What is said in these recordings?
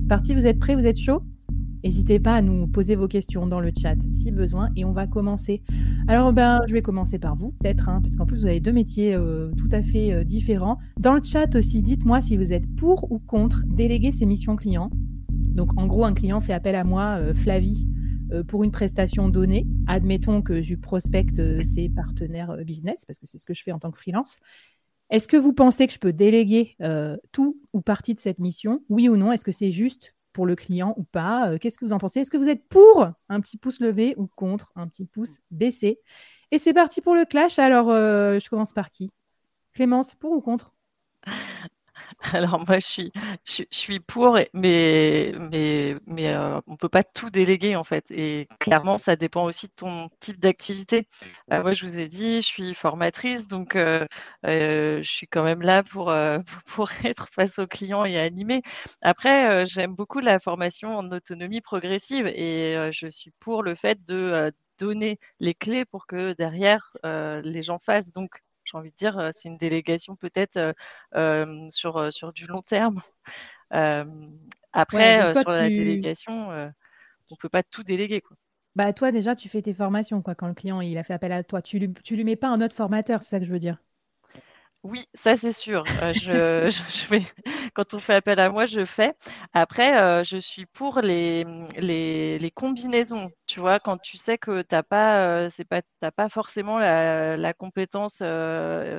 C'est parti, vous êtes prêts, vous êtes chaud N'hésitez pas à nous poser vos questions dans le chat si besoin et on va commencer. Alors ben, je vais commencer par vous peut-être, hein, parce qu'en plus vous avez deux métiers euh, tout à fait euh, différents. Dans le chat aussi, dites-moi si vous êtes pour ou contre déléguer ses missions clients. Donc en gros, un client fait appel à moi, euh, Flavie, pour une prestation donnée. Admettons que je prospecte ses partenaires business, parce que c'est ce que je fais en tant que freelance. Est-ce que vous pensez que je peux déléguer tout ou partie de cette mission? Oui ou non? Est-ce que c'est juste pour le client ou pas? Euh, Qu'est-ce que vous en pensez? Est-ce que vous êtes pour un petit pouce levé ou contre un petit pouce baissé? Et c'est parti pour le clash. Alors, euh, je commence par qui? Clémence, pour ou contre? Alors moi, je suis, pour, mais, euh, on ne peut pas tout déléguer en fait. Et clairement, ça dépend aussi de ton type d'activité. Euh, moi, je vous ai dit, je suis formatrice, donc euh, je suis quand même là pour, pour être face aux clients et animer. Après, j'aime beaucoup la formation en autonomie progressive et je suis pour le fait de donner les clés pour que derrière, les gens fassent. Donc, j'ai envie de dire, c'est une délégation peut-être sur, sur du long terme. après, sur la délégation, on ne peut pas tout déléguer. Quoi. Bah, toi, déjà, tu fais tes formations quoi, quand le client il a fait appel à toi. Tu ne lui, tu lui mets pas un autre formateur, c'est ça que je veux dire. Oui, ça c'est sûr. Euh, je, je, quand on fait appel à moi, je fais. Après, euh, je suis pour les, les, les, combinaisons. Tu vois, quand tu sais que tu n'as pas, euh, c'est pas, pas forcément la, la compétence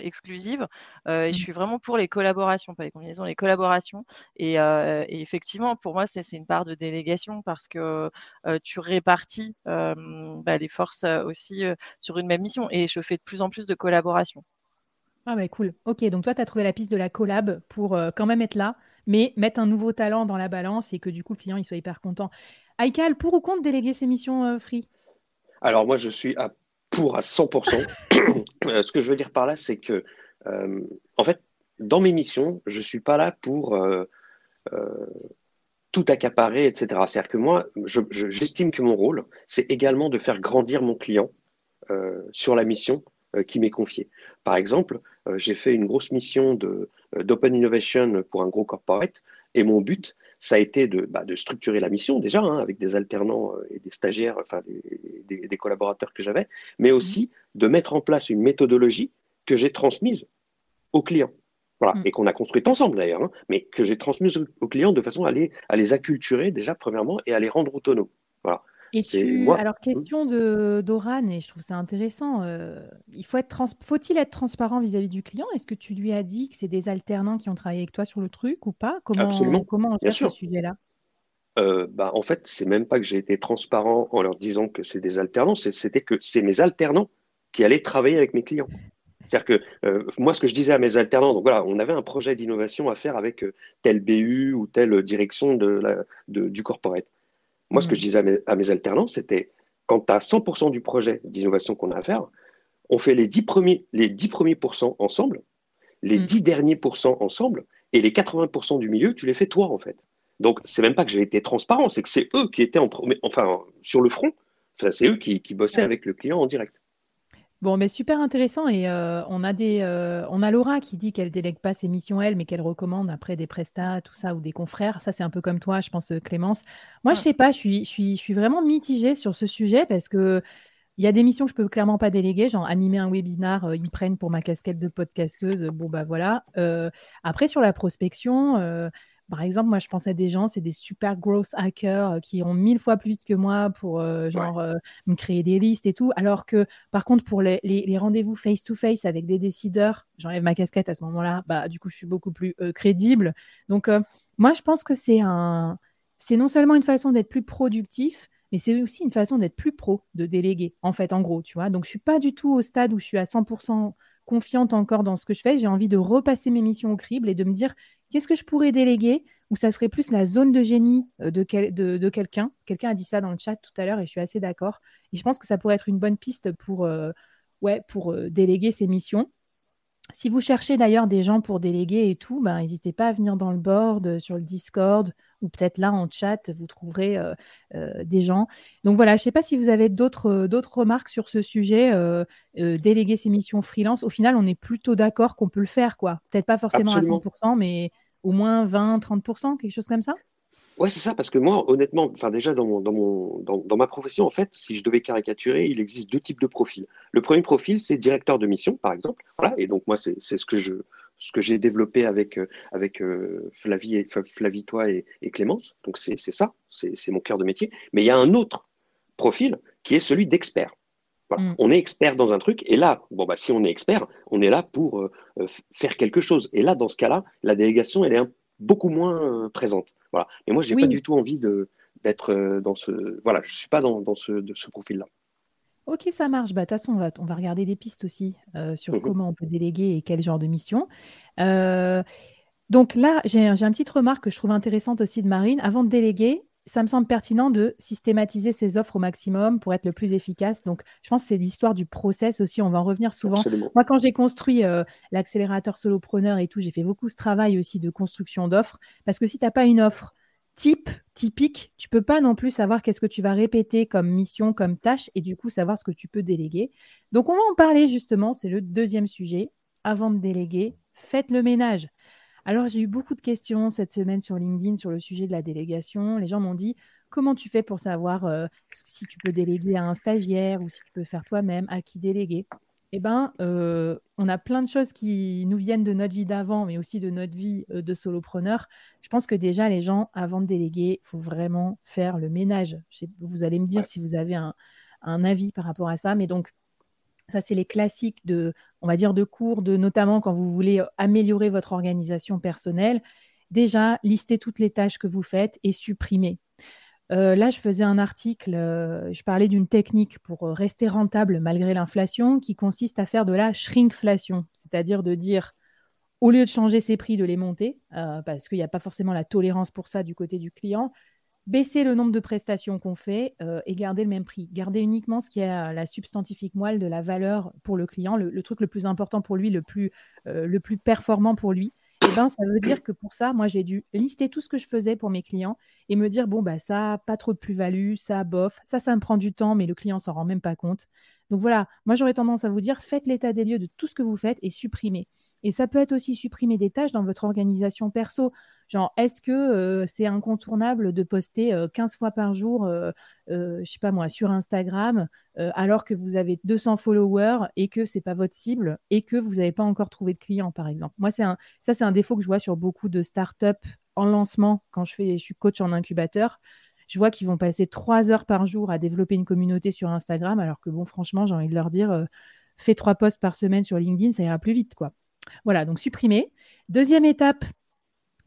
exclusive. et je mmh. suis vraiment pour les collaborations, pas les combinaisons, les collaborations. Et, et effectivement, pour moi, c'est une part de délégation parce que tu répartis bah, les forces aussi sur une même mission. Et je fais de plus en plus de collaborations. Ah ouais, cool. Ok, donc toi, tu as trouvé la piste de la collab pour euh, quand même être là, mais mettre un nouveau talent dans la balance et que du coup, le client, il soit hyper content. Aïkal, pour ou contre déléguer ses missions euh, free? Alors moi, je suis pour à 100%. Euh, ce que je veux dire par là, c'est que, en fait, dans mes missions, je ne suis pas là pour tout accaparer, etc. C'est-à-dire que moi, j'estime que mon rôle, c'est également de faire grandir mon client sur la mission qui m'est confié. Par exemple, euh, j'ai fait une grosse mission euh, d'open innovation pour un gros corporate et mon but, ça a été de, bah, de structurer la mission déjà hein, avec des alternants et des stagiaires, enfin des, des, collaborateurs que j'avais, mais aussi de mettre en place une méthodologie que j'ai transmise aux clients. Voilà, mm. et qu'on a construite ensemble d'ailleurs, hein, mais que j'ai transmise aux clients de façon à les, à les acculturer déjà premièrement et à les rendre autonomes. Et tu... Alors, mmh. question de d'Oran, et je trouve ça intéressant. Euh, il faut être faut-il être transparent vis-à-vis du client? Est-ce que tu lui as dit que c'est des alternants qui ont travaillé avec toi sur le truc ou pas? Comment, Absolument. comment on gère ce sujet-là? Euh, bah, en fait, c'est même pas que j'ai été transparent en leur disant que c'est des alternants, c'était que c'est mes alternants qui allaient travailler avec mes clients. C'est-à-dire que euh, moi, ce que je disais à mes alternants, donc voilà, on avait un projet d'innovation à faire avec tel BU ou telle direction de la, de, du corporate. Moi, ce que je mm. disais à mes, alternants, c'était quand tu as 100% du projet d'innovation qu'on a à faire, on fait les 10 premiers, les 10 premiers pourcents ensemble, les 10 mm. derniers pourcents ensemble, et les 80% du milieu, tu les fais toi, en fait. Donc, c'est même pas que j'ai été transparent, c'est que c'est eux qui étaient en, enfin, sur le front. c'est eux qui bossaient avec le client en direct. Bon, mais super intéressant. Et euh, on a des, euh, on a Laura qui dit qu'elle délègue pas ses missions elle, mais qu'elle recommande après des prestats, tout ça, ou des confrères. Ça, c'est un peu comme toi, je pense, euh, Clémence. Moi, je sais pas, je suis, je suis, je suis vraiment mitigée sur ce sujet parce que il y a des missions que je peux clairement pas déléguer, genre animer un webinar, ils me prennent pour ma casquette de podcasteuse. Bon, bah voilà. après, sur la prospection, par exemple, moi, je pense à des gens, c'est des super growth hackers euh, qui ont mille fois plus vite que moi pour euh, genre euh, me créer des listes et tout. Alors que, par contre, pour les, rendez-vous face-to-face avec des décideurs, j'enlève ma casquette à ce moment-là, bah, du coup, je suis beaucoup plus crédible. Donc, moi, je pense que c'est un, c'est non seulement une façon d'être plus productif, mais c'est aussi une façon d'être plus pro, de déléguer, en fait, en gros, tu vois. Donc, je suis pas du tout au stade où je suis à 100% confiante encore dans ce que je fais. J'ai envie de repasser mes missions au crible et de me dire qu'est-ce que je pourrais déléguer ou ça serait plus la zone de génie euh, de, de, quelqu'un. Quelqu'un a dit ça dans le chat tout à l'heure et je suis assez d'accord. Et je pense que ça pourrait être une bonne piste pour, euh, euh, déléguer ces missions. Si vous cherchez d'ailleurs des gens pour déléguer et tout, ben, n'hésitez pas à venir dans le board, sur le Discord, ou peut-être là en chat, vous trouverez des gens. Donc voilà, je ne sais pas si vous avez d'autres remarques sur ce sujet, déléguer ces missions freelance. Au final, on est plutôt d'accord qu'on peut le faire, quoi. Peut-être pas forcément à 100%, mais au moins 20, 30%, quelque chose comme ça Ouais, c'est ça, parce que moi, honnêtement, enfin déjà dans, mon, dans, mon, dans, ma profession, en fait, si je devais caricaturer, il existe deux types de profils. Le premier profil, c'est directeur de mission, par exemple. Voilà, et donc moi, c'est ce que je ce que j'ai développé avec, euh, avec euh, Flavie, et, Flavie, toi et, Clémence. Donc c'est ça, c'est mon cœur de métier. Mais il y a un autre profil qui est celui d'expert. Voilà. Mm. On est expert dans un truc, et là, bon bah si on est expert, on est là pour euh, faire quelque chose. Et là, dans ce cas-là, la délégation, elle est un beaucoup moins euh, présente. Voilà. Et moi, je n'ai pas du tout envie d'être dans ce. Voilà, je ne suis pas dans, dans ce, ce profil-là. Ok, ça marche. Bah, de toute façon, on va, on va regarder des pistes aussi euh, sur mhm. comment on peut déléguer et quel genre de mission. donc là, j'ai un, une petite remarque que je trouve intéressante aussi de Marine. Avant de déléguer, ça me semble pertinent de systématiser ses offres au maximum pour être le plus efficace. Donc, je pense que c'est l'histoire du process aussi. On va en revenir souvent. Moi, quand j'ai construit euh, l'accélérateur solopreneur et tout, j'ai fait beaucoup ce travail aussi de construction d'offres. Parce que si tu n'as pas une offre type, typique, tu peux pas non plus savoir qu'est-ce que tu vas répéter comme mission, comme tâche, et du coup, savoir ce que tu peux déléguer. Donc, on va en parler justement. C'est le deuxième sujet. Avant de déléguer, faites le ménage. Alors, j'ai eu beaucoup de questions cette semaine sur LinkedIn sur le sujet de la délégation. Les gens m'ont dit comment tu fais pour savoir euh, si tu peux déléguer à un stagiaire ou si tu peux faire toi-même, à qui déléguer? Eh bien, euh, on a plein de choses qui nous viennent de notre vie d'avant, mais aussi de notre vie euh, de solopreneur. Je pense que déjà, les gens, avant de déléguer, il faut vraiment faire le ménage. vous allez me dire si vous avez un, un avis par rapport à ça. Mais donc, ça, c'est les classiques de, on va dire, de cours, de notamment quand vous voulez euh, améliorer votre organisation personnelle. Déjà, listez toutes les tâches que vous faites et supprimez. Euh, là, je faisais un article, euh, je parlais d'une technique pour rester rentable malgré l'inflation qui consiste à faire de la shrinkflation, c'est-à-dire de dire, au lieu de changer ses prix, de les monter, parce qu'il n'y a pas forcément la tolérance pour ça du côté du client, baisser le nombre de prestations qu'on fait euh, et garder le même prix. Garder uniquement ce qui est la substantifique moelle de la valeur pour le client, le, truc le plus important pour lui, euh, le plus performant pour lui. Eh ben, ça veut dire que pour ça, moi, j'ai dû lister tout ce que je faisais pour mes clients et me dire, bon, bah, ça, pas trop de plus-value, ça, bof, ça, ça me prend du temps, mais le client s'en rend même pas compte. Donc voilà, moi, j'aurais tendance à vous dire, faites l'état des lieux de tout ce que vous faites et supprimez. Et ça peut être aussi supprimer des tâches dans votre organisation perso. Genre, est-ce que euh, c'est incontournable de poster 15 euh, fois par jour, euh, je sais pas moi, sur Instagram, alors que vous avez 200 followers et que c'est pas votre cible et que vous n'avez pas encore trouvé de clients, par exemple? Moi, ça, c'est un défaut que je vois sur beaucoup de startups en lancement quand je, fais, je suis coach en incubateur je vois qu'ils vont passer trois heures par jour à développer une communauté sur Instagram, alors que bon, franchement, j'ai envie de leur dire, fais trois posts par semaine sur LinkedIn, ça ira plus vite, quoi. Voilà, donc supprimer. Deuxième étape,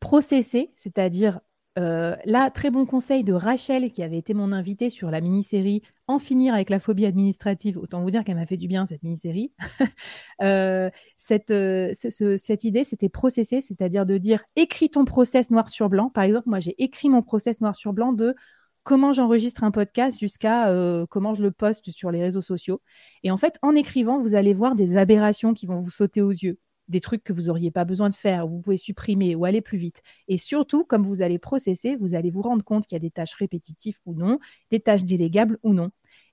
processer, c'est-à-dire euh, là, très bon conseil de Rachel, qui avait été mon invitée sur la mini-série En finir avec la phobie administrative. Autant vous dire qu'elle m'a fait du bien, cette mini-série. Euh, cette, euh, cette idée, c'était processer, c'est-à-dire de dire écris ton process noir sur blanc. Par exemple, moi, j'ai écrit mon process noir sur blanc de comment j'enregistre un podcast jusqu'à comment je le poste sur les réseaux sociaux. Et en fait, en écrivant, vous allez voir des aberrations qui vont vous sauter aux yeux des trucs que vous n'auriez pas besoin de faire, vous pouvez supprimer ou aller plus vite. Et surtout, comme vous allez processer, vous allez vous rendre compte qu'il y a des tâches répétitives ou non, des tâches délégables ou non.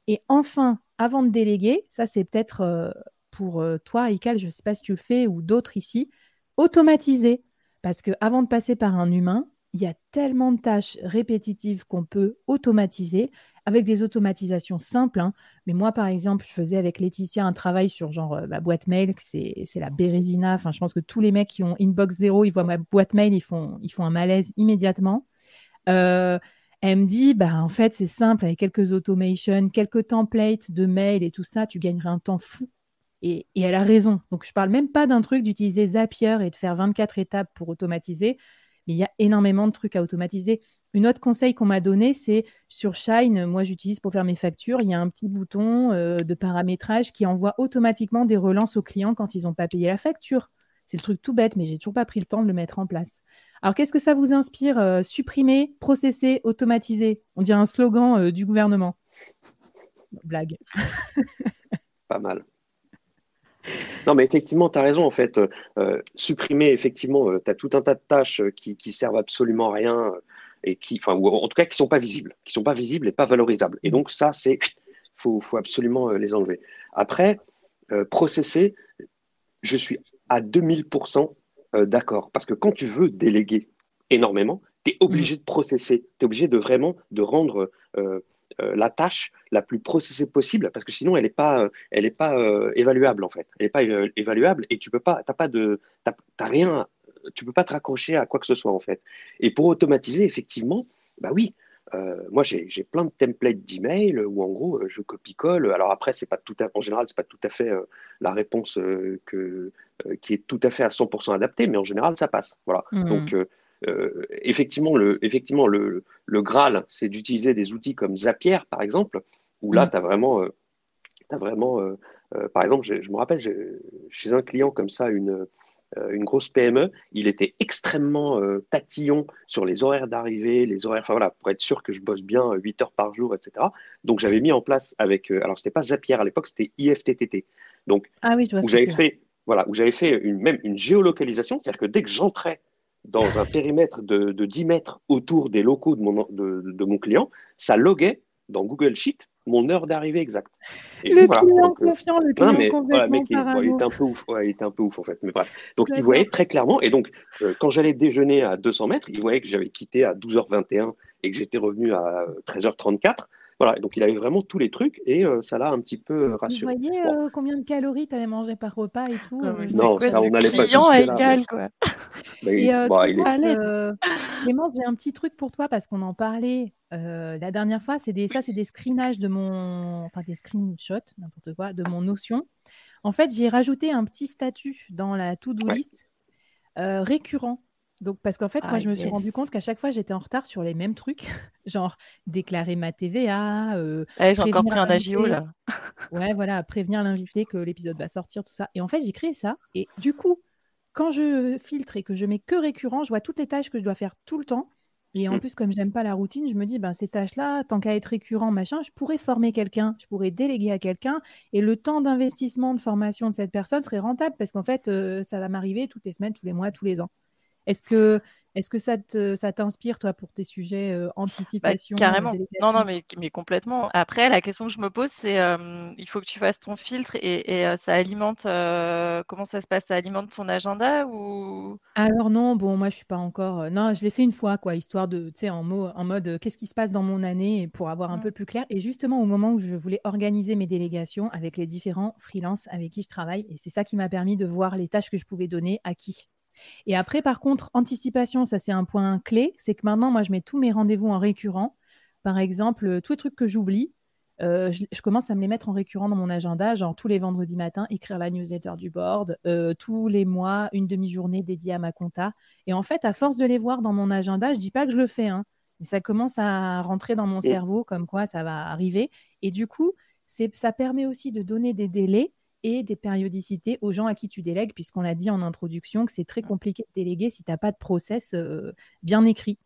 Et enfin, avant de déléguer, ça c'est peut-être euh, pour euh, toi, Ical, je ne sais pas si tu le fais ou d'autres ici, automatiser. Parce que avant de passer par un humain, il y a tellement de tâches répétitives qu'on peut automatiser avec des automatisations simples. Hein. Mais moi, par exemple, je faisais avec Laetitia un travail sur genre euh, ma boîte mail, c'est la Bérésina. Enfin, je pense que tous les mecs qui ont inbox zéro, ils voient ma boîte mail, ils font, ils font un malaise immédiatement. Euh, elle me dit, bah, en fait, c'est simple, avec quelques automations, quelques templates de mail et tout ça, tu gagnerais un temps fou. Et, et elle a raison. Donc, je parle même pas d'un truc d'utiliser Zapier et de faire 24 étapes pour automatiser il y a énormément de trucs à automatiser. Une autre conseil qu'on m'a donné, c'est sur Shine, moi j'utilise pour faire mes factures, il y a un petit bouton euh, de paramétrage qui envoie automatiquement des relances aux clients quand ils n'ont pas payé la facture. C'est le truc tout bête, mais j'ai toujours pas pris le temps de le mettre en place. Alors qu'est-ce que ça vous inspire euh, Supprimer, processer, automatiser? On dirait un slogan euh, du gouvernement. Blague. pas mal. Non, mais effectivement, tu as raison. En fait, supprimer, effectivement, tu as tout un tas de tâches qui, qui servent absolument à rien et qui, enfin, ou en tout cas, qui sont pas visibles, qui sont pas visibles et pas valorisables. Et donc, ça, c'est, faut, faut absolument les enlever. Après, processer, je suis à 2000% d'accord. Parce que quand tu veux déléguer énormément, Tu es obligé de processer, tu es obligé de vraiment de rendre la tâche la plus processée possible parce que sinon elle n'est pas, elle est pas évaluable en fait. Elle n'est pas évaluable et tu peux pas, t'as pas de, t'as rien, tu peux pas te raccrocher à quoi que ce soit en fait. Et pour automatiser, effectivement, bah oui, euh, moi, j'ai plein de templates d'email où, en gros, euh, je copie-colle. Alors après, c'est pas tout à, en général, c'est pas tout à fait euh, la réponse que, qui est tout à fait à 100% adaptée, mais en général, ça passe. Voilà. Hmm. Donc, effectivement, le, effectivement, le, le Graal, c'est d'utiliser des outils comme Zapier, par exemple, où là, hmm. tu as vraiment, as vraiment par exemple, je, je me rappelle, chez un client comme ça, une, une grosse PME, il était extrêmement euh, tatillon sur les horaires d'arrivée, les horaires, enfin voilà, pour être sûr que je bosse bien 8 heures par jour, etc. Donc j'avais mis en place avec, euh, alors c'était pas Zapier à l'époque, c'était IFTTT. Donc ah oui, où j'avais fait, voilà, où j'avais fait une, même une géolocalisation, c'est-à-dire que dès que j'entrais dans un périmètre de, 10 mètres autour des locaux de mon, de mon client, ça loguait dans Google Sheet mon heure d'arrivée exacte. le client euh, confiant, le client mais, complètement il, était un peu ouf, il était un peu ouf en fait. Mais bref. Donc il voyait très clairement, et donc euh, quand j'allais déjeuner à 200 mètres, il voyait que j'avais quitté à 12h21 et que j'étais revenu à 13h34. Voilà, donc il avait vraiment tous les trucs et euh, ça l'a un petit peu rassuré. Vous voyez combien de calories tu avais mangé par repas et tout Non, ça, on n'allait pas à égal, quoi. et, bah, il Clémence, j'ai un petit truc pour toi parce qu'on en parlait la dernière fois, c'est des, ça, c'est des screenages de mon, enfin des screenshots, n'importe quoi, de mon Notion. En fait, j'ai rajouté un petit statut dans la to-do list récurrent. Donc, parce qu'en fait, moi, ah, je me suis rendu compte qu'à chaque fois, j'étais en retard sur les mêmes trucs, genre déclarer ma TVA. Eh, j'ai encore pris un agio là. ouais, voilà, prévenir l'invité que l'épisode va sortir, tout ça. Et en fait, j'ai créé ça. Et du coup, quand je filtre et que je mets que récurrent, je vois toutes les tâches que je dois faire tout le temps. Et en mmh. plus, comme j'aime pas la routine, je me dis, ben, ces tâches-là, tant qu'à être récurrent, machin, je pourrais former quelqu'un, je pourrais déléguer à quelqu'un, et le temps d'investissement de formation de cette personne serait rentable parce qu'en fait, ça va m'arriver toutes les semaines, tous les mois, tous les ans. Est-ce que est-ce que ça, ça t'inspire, toi, pour tes sujets euh, bah, anticipation Carrément. Non, non, mais, mais, complètement. Après, la question que je me pose, c'est il faut que tu fasses ton filtre et, ça alimente. comment ça se passe? Ça alimente ton agenda ou? Alors non, bon, moi, je suis pas encore. non, je l'ai fait une fois, quoi, histoire de, tu sais, en, en mode qu'est-ce qui se passe dans mon année pour avoir un mmh. peu plus clair. Et justement, au moment où je voulais organiser mes délégations avec les différents freelances avec qui je travaille, et c'est ça qui m'a permis de voir les tâches que je pouvais donner à qui? Et après, par contre, anticipation, ça c'est un point clé, c'est que maintenant, moi, je mets tous mes rendez-vous en récurrent. Par exemple, euh, tous les trucs que j'oublie, euh, je, commence à me les mettre en récurrent dans mon agenda, genre tous les vendredis matins, écrire la newsletter du board, euh, tous les mois, une demi-journée dédiée à ma compta. Et en fait, à force de les voir dans mon agenda, je dis pas que je le fais, hein, mais ça commence à rentrer dans mon cerveau comme quoi ça va arriver. Et du coup, ça permet aussi de donner des délais et des périodicités aux gens à qui tu délègues, puisqu'on l'a dit en introduction que c'est très compliqué de déléguer si tu n'as pas de process euh, bien écrit.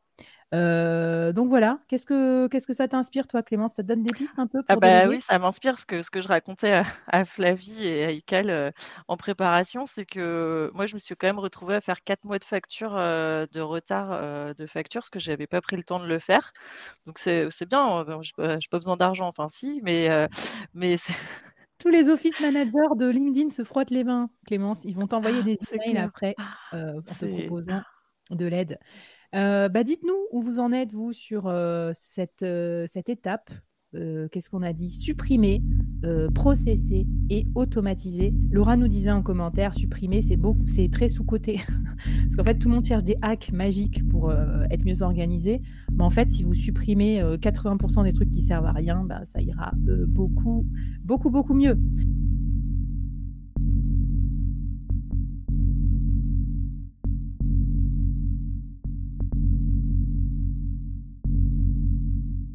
Euh, donc voilà, qu'est-ce que, qu'est-ce que ça t'inspire, toi, Clémence? Ça te donne des pistes un peu ah pour ah bah Oui, ça m'inspire ce que, ce que je racontais à, Flavie et à Ical euh, en préparation, c'est que moi, je me suis quand même retrouvée à faire quatre mois de facture de retard de facture, parce que je n'avais pas pris le temps de le faire. Donc c'est, bien, je n'ai pas besoin d'argent, enfin si, mais, mais tous les office managers de LinkedIn se frottent les mains, Clémence. Ils vont t'envoyer ah, des emails après euh, en te proposant de l'aide. Euh, bah, dites-nous où vous en êtes, vous, sur euh, cette, cette étape qu'est-ce qu'on a dit? Supprimer, processer et automatiser. Laura nous disait en commentaire, supprimer, c'est beaucoup, c'est très sous-côté. Parce qu'en fait, tout le monde cherche des hacks magiques pour euh, être mieux organisé. Mais en fait, si vous supprimez 80% des trucs qui servent à rien, bah, ça ira beaucoup, beaucoup, beaucoup mieux.